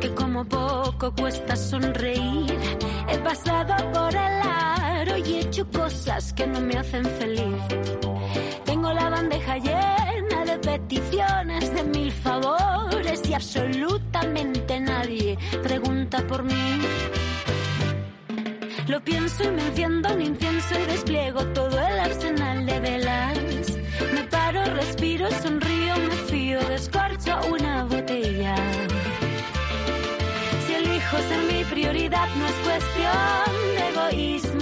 que como poco cuesta sonreír. He pasado por el aro y he hecho cosas que no me hacen feliz. Tengo la bandeja llena de peticiones, de mil favores y absolutamente nadie pregunta por mí. Lo pienso y me enciendo un incienso y despliego todo el arsenal cuestión de egoísmo.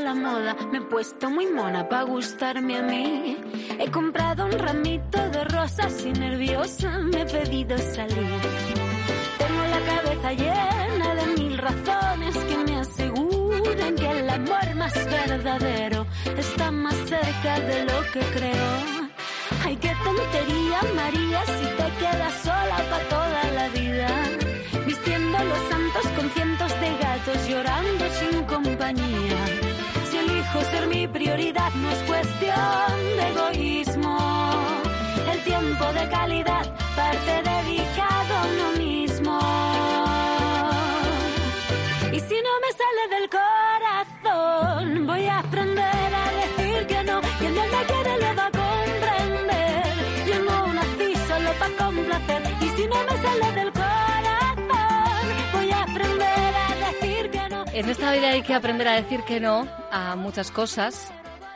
La moda, me he puesto muy mona para gustarme a mí. He comprado un ramito de rosas y nerviosa me he pedido salir. Tengo la cabeza llena de mil razones que me aseguran que el amor más verdadero está más cerca de lo que creo. Ay, qué tontería, María, si te quedas sola para toda la vida. Vistiendo los santos con cientos de gatos llorando sin compañía. Elijo ser mi prioridad no es cuestión de egoísmo. El tiempo de calidad parte dedicado a uno mismo. Y si no me sale del corazón, voy a aprender a decir que no. Quien bien me quiere lo va a comprender. Yo no nací solo para complacer. Y si no me sale del En esta vida hay que aprender a decir que no a muchas cosas,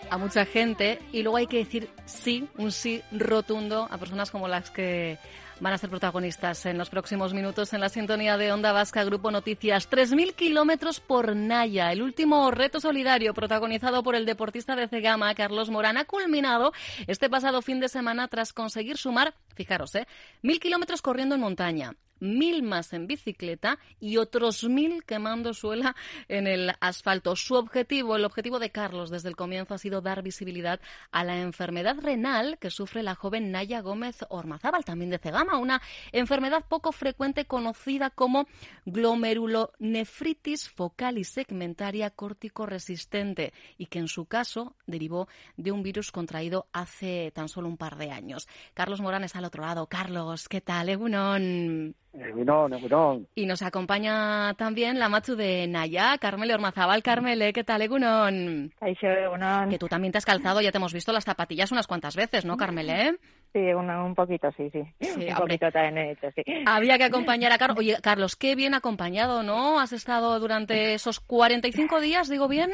a mucha gente, y luego hay que decir sí, un sí rotundo a personas como las que van a ser protagonistas en los próximos minutos en la sintonía de Onda Vasca Grupo Noticias. 3.000 kilómetros por Naya, el último reto solidario protagonizado por el deportista de Cegama, Carlos Morán, ha culminado este pasado fin de semana tras conseguir sumar, fijaros, ¿eh? mil kilómetros corriendo en montaña, mil más en bicicleta y otros mil quemando suela en el asfalto. Su objetivo, el objetivo de Carlos desde el comienzo ha sido dar visibilidad a la enfermedad renal que sufre la joven Naya Gómez Ormazábal, también de Cegama, una enfermedad poco frecuente conocida como glomerulonefritis focal y segmentaria córtico resistente y que en su caso derivó de un virus contraído hace tan solo un par de años. Carlos Morán está al otro lado. Carlos, ¿qué tal? Egunon. Egunon, egunon. Y nos acompaña también la machu de Naya, Carmele Ormazábal. Carmele, ¿qué tal, Egunon? Kaixo, egunon. Que tú también te has calzado, ya te hemos visto las zapatillas unas cuantas veces, ¿no, Carmele? Sí, una- un poquito, sí, sí. Sí, un hombre. poquito también he hecho, sí. Había que acompañar a Carlos. Oye, Carlos, qué bien acompañado, ¿no? Has estado durante esos 45 días, digo bien.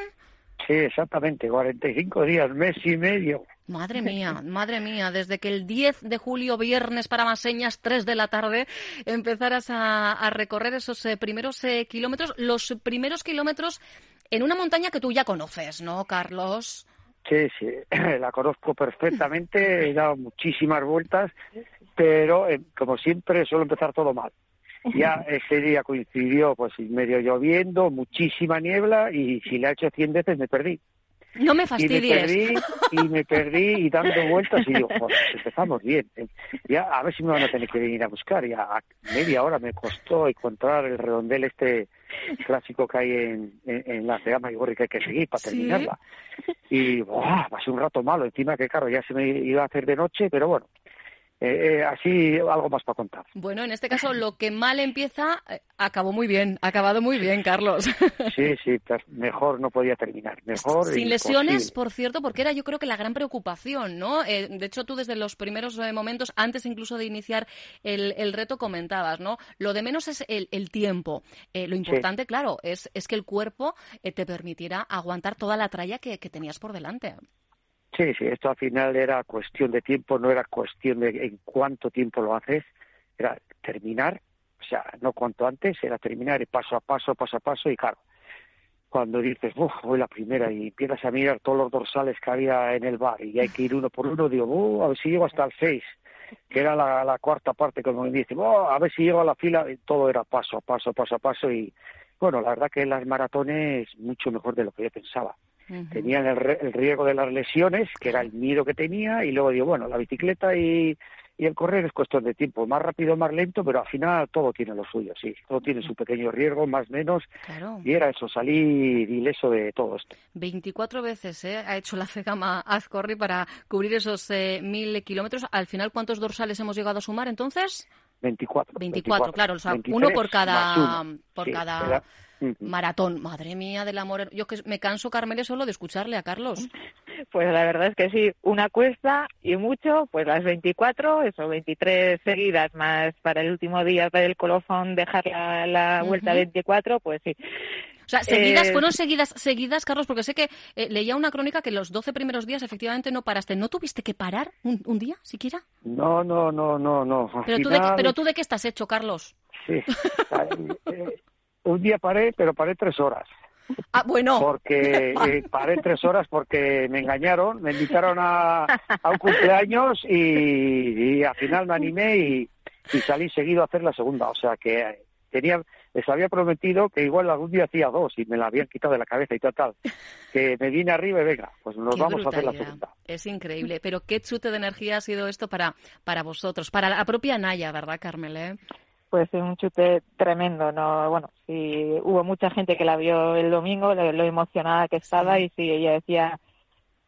Sí, exactamente, 45 días, mes y medio. Madre mía, madre mía, desde que el 10 de julio, viernes para más señas, 3 de la tarde, empezaras a, a recorrer esos eh, primeros eh, kilómetros, los primeros kilómetros en una montaña que tú ya conoces, ¿no, Carlos? Sí, sí, la conozco perfectamente, he dado muchísimas vueltas, pero eh, como siempre suelo empezar todo mal. Ya ese día coincidió pues medio lloviendo, muchísima niebla y si la he hecho 100 veces me perdí. No me Y me fastidies. perdí, y me perdí y dando vueltas y digo, joder, empezamos bien. Ya a ver si me van a tener que venir a buscar. Ya a media hora me costó encontrar el redondel este clásico que hay en, en, en la Cegama y que hay que seguir para Sí. terminarla. Y ¡buah! pasé un rato malo, encima que claro, ya se me iba a hacer de noche, pero bueno, eh, eh, así algo más para contar. Bueno, en este caso, lo que mal empieza, eh, acabó muy bien, ha acabado muy bien, Carlos. Sí, sí, mejor no podía terminar, mejor. Sin lesiones, por cierto, porque era yo creo que la gran preocupación, ¿no? Eh, de hecho, tú desde los primeros eh, momentos, antes incluso de iniciar el, el reto, comentabas, ¿no? Lo de menos es el, el tiempo. Lo importante, claro, es, es que el cuerpo te permitiera aguantar toda la tralla que, que tenías por delante. Sí, sí, esto al final era cuestión de tiempo, no era cuestión de en cuánto tiempo lo haces, era terminar, o sea, no cuanto antes, era terminar paso a paso, paso a paso, y claro, cuando dices, uff, voy la primera y empiezas a mirar todos los dorsales que había en el bar y hay que ir uno por uno, digo, uh, a ver si llego hasta el 6, que era la, cuarta parte, como me dice, oh, a ver si llego a la fila, todo era paso a paso, paso a paso y bueno, la verdad que las maratones mucho mejor de lo que yo pensaba. Tenían el, el riesgo de las lesiones, que era el miedo que tenía, y luego digo, bueno, la bicicleta y, y el correr es cuestión de tiempo, más rápido, más lento, pero al final todo tiene lo suyo, sí, todo tiene su pequeño riesgo, más menos, y era eso, salir ileso de todo esto. 24 veces ¿eh? ha hecho la FEGAMA Azcorri para cubrir esos eh, mil kilómetros. Al final, ¿cuántos dorsales hemos llegado a sumar entonces? 24. 24, claro, o sea, uno por cada, por cada maratón. Madre mía del amor. Yo que me canso, Carmele, solo de escucharle a Carlos. Pues la verdad es que sí, una cuesta y mucho, pues las 24, eso, 23 seguidas, más para el último día del colofón dejar la, vuelta 24, pues sí. O sea, seguidas, eh, fueron seguidas, seguidas, Carlos, porque sé que eh, leía una crónica que los 12 primeros días efectivamente no paraste. ¿No tuviste que parar un, día siquiera? No, no, no, no, no. ¿Pero, tú de, ¿Pero tú de qué estás hecho, Carlos? Sí. Eh, un día paré, pero paré tres horas. Ah, bueno. Porque eh, paré tres horas porque me engañaron, me invitaron a, un cumpleaños y, al final me animé y, salí seguido a hacer la segunda. O sea que tenía, les había prometido que igual algún día hacía dos y me la habían quitado de la cabeza y tal, tal. Que me vine arriba y venga, pues nos vamos a hacer la segunda. Es increíble. Pero qué chute de energía ha sido esto para, para vosotros, para la propia Naya, ¿verdad, Carmel? Eh? Pues un chute tremendo, no, bueno, sí, hubo mucha gente que la vio el domingo, lo, emocionada que estaba y sí, ella decía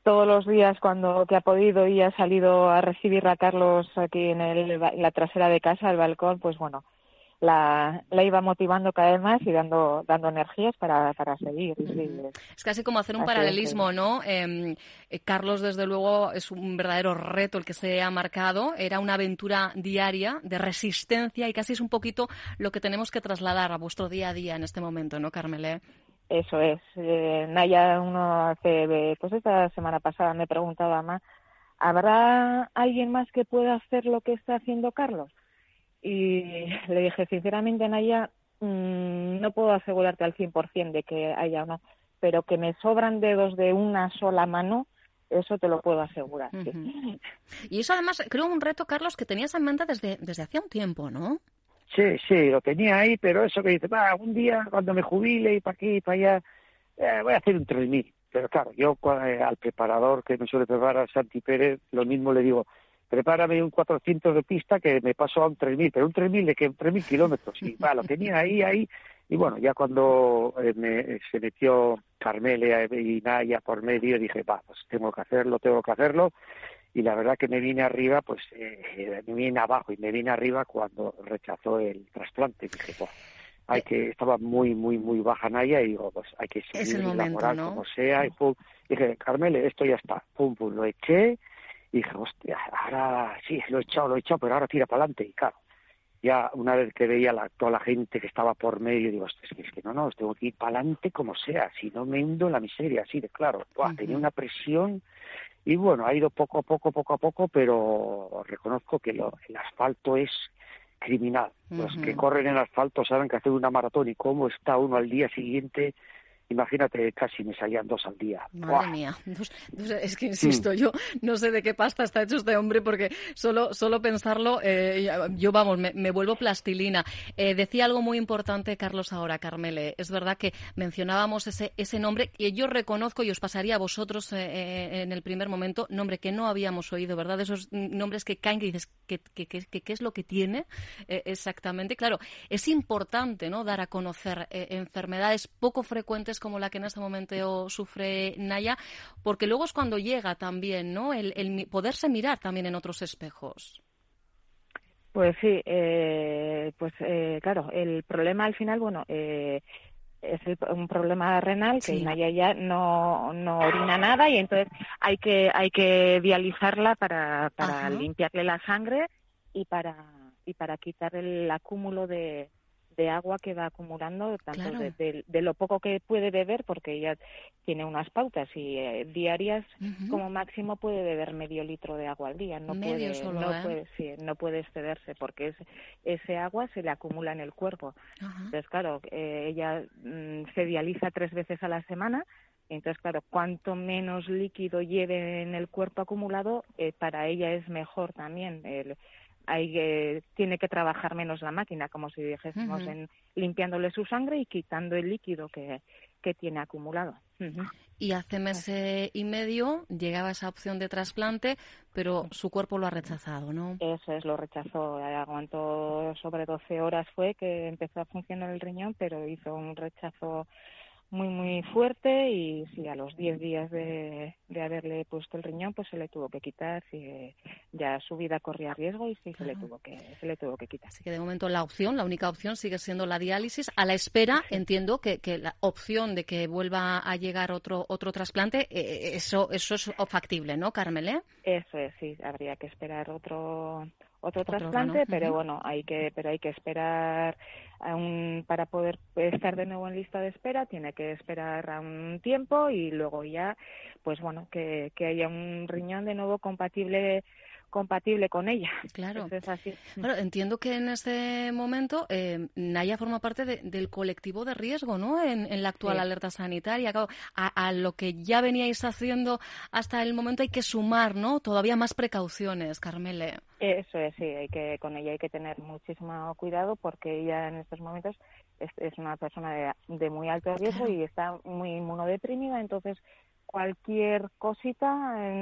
todos los días cuando que ha podido y ha salido a recibir a Carlos aquí en, el, en la trasera de casa, al balcón, pues bueno, la, la iba motivando cada vez más y dando, dando energías para, para seguir. es casi como hacer un paralelismo, ¿no? Em, eh, Carlos, desde luego, es un verdadero reto el que se ha marcado. Era una aventura diaria de resistencia y casi es un poquito lo que tenemos que trasladar a vuestro día a día en este momento, ¿no, Carmele? Eso es. Eh, Naya, uno hace, pues esta semana pasada me preguntaba más, ¿habrá alguien más que pueda hacer lo que está haciendo Carlos? Y le dije, sinceramente, Naya, mmm, no puedo asegurarte al 100% de que haya uno, pero que me sobran dedos de una sola mano, eso te lo puedo asegurar. Y eso además, creo un reto, Carlos, que tenías en mente desde, desde hacía un tiempo, ¿no? Sí, sí, lo tenía ahí, pero eso que dice, va, un día cuando me jubile y para aquí y para allá, eh, voy a hacer un 3000. Pero claro, yo eh, al preparador que me suele preparar, Santi Pérez, lo mismo le digo, prepárame un 400 de pista que me paso a un 3.000, pero un 3.000 de que 3.000 kilómetros. Y va, lo tenía ahí, ahí. Y bueno, ya cuando eh, me, se metió Carmelia y Naya por medio, dije, va, pues tengo que hacerlo, tengo que hacerlo. Y la verdad que me vine arriba, pues eh, me vine abajo y me vine arriba cuando rechazó el trasplante. Dije, pues, hay que, estaba muy, muy, muy baja Naya y digo, pues hay que seguir la moral como sea. Y pum, dije, Carmele, esto ya está. Pum, pum, lo eché y dije, hostia, ahora sí, lo he echado, lo he echado, pero ahora tira para adelante. Y claro, ya una vez que veía la, toda la gente que estaba por medio, digo, es que, es que no, no, tengo que ir para adelante como sea, si no me hundo en la miseria, así de claro. Tenía una presión y bueno, ha ido poco a poco, poco a poco, pero reconozco que lo, el asfalto es criminal. Los que corren en asfalto saben que hacer una maratón y cómo está uno al día siguiente imagínate, casi me salían dos al día. Madre mía, es que insisto, yo no sé de qué pasta está hecho este hombre porque solo, solo pensarlo, eh, yo vamos, me, vuelvo plastilina. Eh, decía algo muy importante Carlos ahora, Carmele, es verdad que mencionábamos ese, ese nombre y yo reconozco y os pasaría a vosotros eh, en el primer momento, nombre que no habíamos oído, ¿verdad? Esos nombres que caen que dices, ¿qué, qué, qué, es lo que tiene exactamente? Claro, es importante, ¿no? Dar a conocer enfermedades poco frecuentes como la que en este momento sufre Naya, porque luego es cuando llega también, ¿no? El, poderse mirar también en otros espejos. Pues sí, eh, pues eh, claro, el problema al final, bueno, eh, es un problema renal que Naya ya no, no orina nada y entonces hay que hay que dializarla para, para limpiarle la sangre y para y para quitar el acúmulo de, de agua que va acumulando, tanto de, lo poco que puede beber, porque ella tiene unas pautas y eh, diarias, como máximo puede beber medio litro de agua al día. No puede, no, ¿eh? puede no puede excederse, porque ese agua se le acumula en el cuerpo. Entonces, claro, eh, ella mm, se dializa tres veces a la semana entonces, claro, cuanto menos líquido lleve en el cuerpo acumulado, eh, para ella es mejor también. El, hay tiene que trabajar menos la máquina, como si dijésemos, en limpiándole su sangre y quitando el líquido que, que tiene acumulado. Y hace mes y medio llegaba esa opción de trasplante, pero su cuerpo lo ha rechazado, ¿no? Eso es, lo rechazó. Aguantó sobre 12 horas fue que empezó a funcionar el riñón, pero hizo un rechazo muy muy fuerte y sí a los 10 días de, de, haberle puesto el riñón pues se le tuvo que quitar y ya su vida corría riesgo y sí se le tuvo que se le tuvo que quitar. Así que de momento la opción la única opción sigue siendo la diálisis. A la espera entiendo que, que la opción de que vuelva a llegar otro otro trasplante eh, eso eso es factible no Carmele eso es sí habría que esperar otro otro, trasplante, pero bueno, hay que, pero hay que esperar un, para poder estar de nuevo en lista de espera, tiene que esperar a un tiempo y luego ya, pues bueno, que, que haya un riñón de nuevo compatible compatible con ella. Claro. así. entiendo que en este momento eh, Naya forma parte del colectivo de riesgo, ¿no? En, la actual alerta sanitaria. a, lo que ya veníais haciendo hasta el momento hay que sumar, ¿no? Todavía más precauciones, Carmele. Eso es, sí. Hay que con ella hay que tener muchísimo cuidado porque ella en estos momentos es, una persona de, muy alto riesgo y está muy inmunodeprimida, entonces cualquier cosita,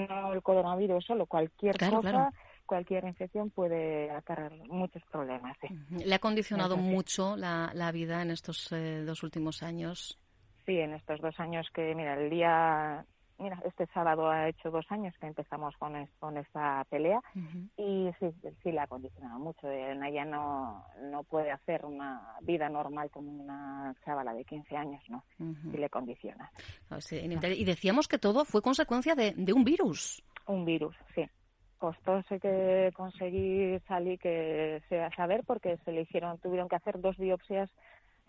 no el coronavirus solo, cualquier cosa, cualquier infección puede acarrear muchos problemas. ¿Le ha condicionado mucho la, la, vida en estos eh, dos últimos años? Sí, en estos dos años que, mira, el día mira, este sábado ha hecho dos años que empezamos con, con esta pelea y sí, sí la ha condicionado mucho. Ella no, no puede hacer una vida normal como una chavala de 15 años, ¿no? Sí le condiciona. y decíamos que todo fue consecuencia de, de un virus. Un virus, sí costó que conseguir salir que sea saber porque se le hicieron tuvieron que hacer dos biopsias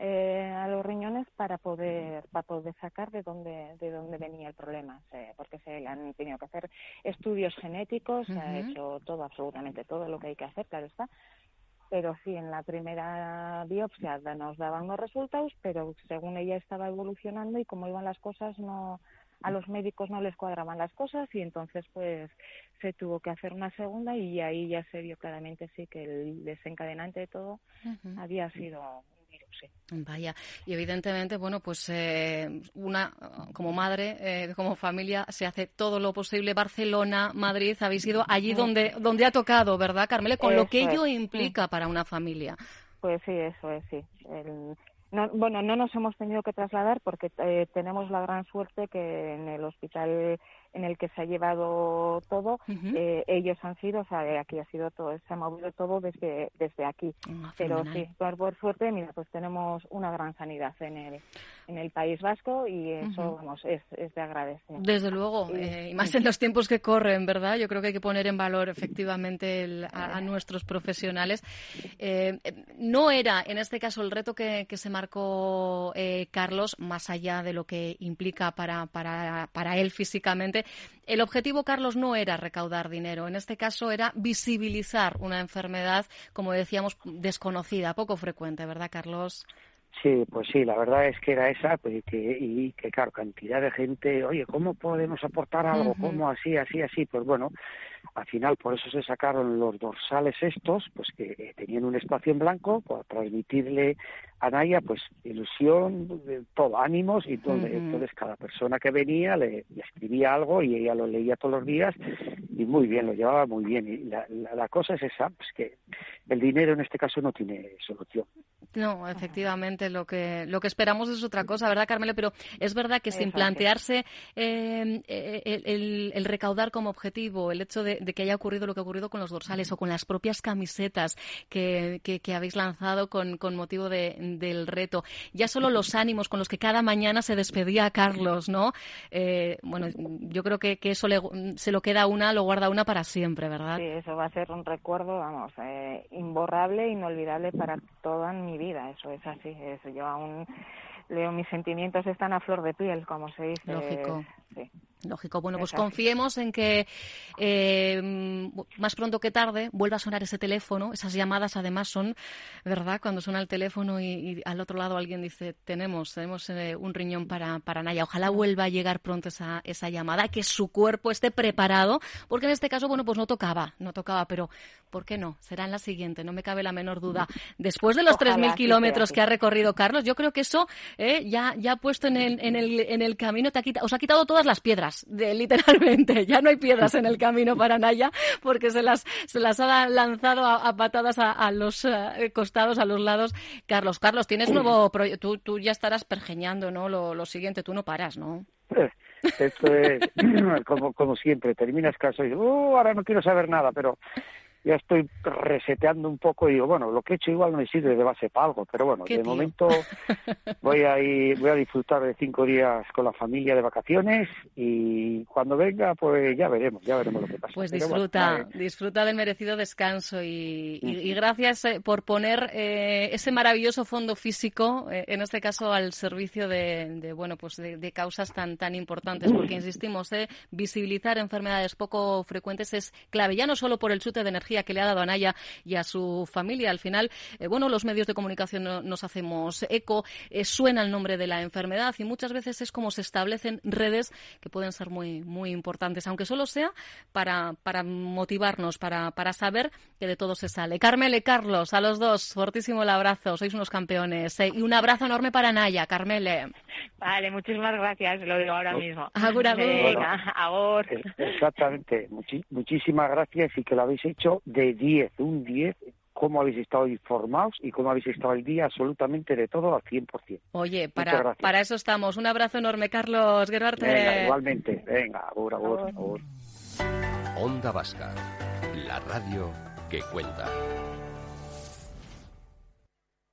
eh, a los riñones para poder para poder sacar de dónde de dónde venía el problema porque se le han tenido que hacer estudios genéticos se ha hecho todo absolutamente todo lo que hay que hacer claro está. Pero sí en la primera biopsia nos daban los resultados pero según ella estaba evolucionando y como iban las cosas no a los médicos no les cuadraban las cosas y entonces pues se tuvo que hacer una segunda y ahí ya se vio claramente sí que el desencadenante de todo había sido Vaya, y evidentemente, bueno, pues eh, una, como madre, eh, como familia, se hace todo lo posible. Barcelona, Madrid, habéis ido allí donde, donde ha tocado, ¿verdad, Carmele? Con lo que ello implica para una familia. Pues sí, eso es, sí. bueno, no nos hemos tenido que trasladar porque eh, tenemos la gran suerte que en el hospital en el que se ha llevado todo, eh, ellos han sido, o sea, aquí ha sido todo, se ha movido todo desde, desde aquí. Ah, Pero sí, por, suerte, mira, pues tenemos una gran sanidad en el, en el País Vasco y eso, vamos, es, es, de agradecer. Desde luego, eh, y más en los tiempos que corren, ¿verdad? Yo creo que hay que poner en valor efectivamente a, nuestros profesionales. Eh, no era, en este caso, el reto que, que se marcó Carlos, más allá de lo que implica para, para, para él físicamente, el objetivo, Carlos, no era recaudar dinero. En este caso era visibilizar una enfermedad, como decíamos, desconocida, poco frecuente, ¿verdad, Carlos? Sí, pues sí, la verdad es que era esa, pues, que, y que claro, cantidad de gente, oye, ¿cómo podemos aportar algo? ¿Cómo así, así, así? Pues bueno, al final por eso se sacaron los dorsales estos, pues que tenían un espacio en blanco para transmitirle a Naya pues ilusión, todo, ánimos, y entonces, cada persona que venía le, escribía algo y ella lo leía todos los días y muy bien, lo llevaba muy bien. Y la, la cosa es esa, pues que el dinero en este caso no tiene solución. No, efectivamente, lo que, lo que esperamos es otra cosa, ¿verdad, Carmelo? Pero es verdad que sin plantearse eh, el, el, recaudar como objetivo, el hecho de, que haya ocurrido lo que ha ocurrido con los dorsales o con las propias camisetas que, que, habéis lanzado con, con motivo de, del reto, ya solo los ánimos con los que cada mañana se despedía a Carlos, ¿no? Eh, bueno, yo creo que, que eso se lo queda una, lo guarda una para siempre, ¿verdad? Sí, eso va a ser un recuerdo, vamos, eh, imborrable, inolvidable para toda mi vida. Eso es así. Eso yo aún leo mis sentimientos están a flor de piel, como se dice. Lógico. Sí. Lógico. Bueno, pues confiemos en que eh, más pronto que tarde vuelva a sonar ese teléfono. Esas llamadas, además, son, ¿verdad? Cuando suena el teléfono y, al otro lado alguien dice, tenemos, tenemos eh, un riñón para, para Naya. Ojalá vuelva a llegar pronto esa, esa llamada, que su cuerpo esté preparado, porque en este caso, bueno, pues no tocaba, no tocaba, pero ¿por qué no? Será en la siguiente, no me cabe la menor duda. Después de los 3.000 kilómetros que ha recorrido Carlos, yo creo que eso eh, ya, ya ha puesto en el, en el, en el camino, te ha quitado, os ha quitado todas las piedras de, literalmente. Ya no hay piedras en el camino para Naya porque se las, se las ha lanzado a, patadas a, los eh, costados, a los lados. Carlos, Carlos, tienes nuevo proyecto. Tú, tú, ya estarás pergeñando, ¿no? Lo, siguiente, tú no paras, ¿no? Esto es como, como siempre, terminas caso y oh, ahora no quiero saber nada, pero ya estoy reseteando un poco y digo, bueno, lo que he hecho igual no me sirve de base para algo, pero bueno, de momento voy a ir, voy a disfrutar de cinco días con la familia de vacaciones y cuando venga, pues ya veremos, ya veremos lo que pasa. Pues disfruta, disfruta del merecido descanso y, gracias eh, por poner eh, ese maravilloso fondo físico, eh, en este caso al servicio de, bueno, pues de, causas tan tan importantes, porque insistimos, visibilizar enfermedades poco frecuentes es clave, ya no solo por el chute de energía que le ha dado a Naya y a su familia. Al final, eh, bueno, los medios de comunicación nos hacemos eco, eh, suena el nombre de la enfermedad y muchas veces es como se establecen redes que pueden ser muy, muy importantes, aunque solo sea para, para motivarnos, para, para saber que de todo se sale. Carmele, Carlos, a los dos, fortísimo el abrazo, sois unos campeones. Eh, y un abrazo enorme para Naya, Carmele. Vale, muchísimas gracias, lo digo ahora mismo. Agur, agur. Exactamente, muchísimas gracias y que lo habéis hecho de 10, un 10, cómo habéis estado informados y cómo habéis estado el día absolutamente de todo al 100%. Oye, para, para eso estamos. Un abrazo enorme, Carlos Gerarte. igualmente. Venga, agur, agur, Onda Vasca, la radio que cuenta.